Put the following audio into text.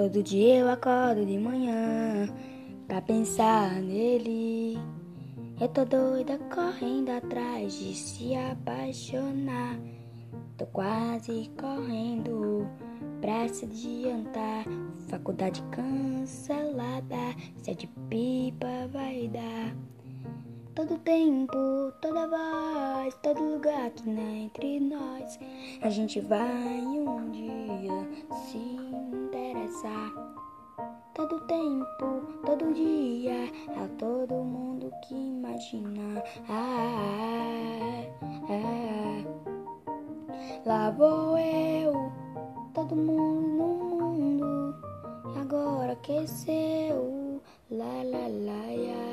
Todo dia eu acordo de manhã pra pensar nele. Eu tô doida correndo atrás de se apaixonar. Tô quase correndo pra se adiantar. Faculdade cancelada, se de pipa vai dar. Todo tempo, toda voz, todo lugar que não é entre nós. A gente vai um dia passar. Todo tempo, todo dia, a todo mundo que imagina. Ah, ah, ah, Lá vou eu, todo mundo no mundo, agora aqueceu. La la la, yeah.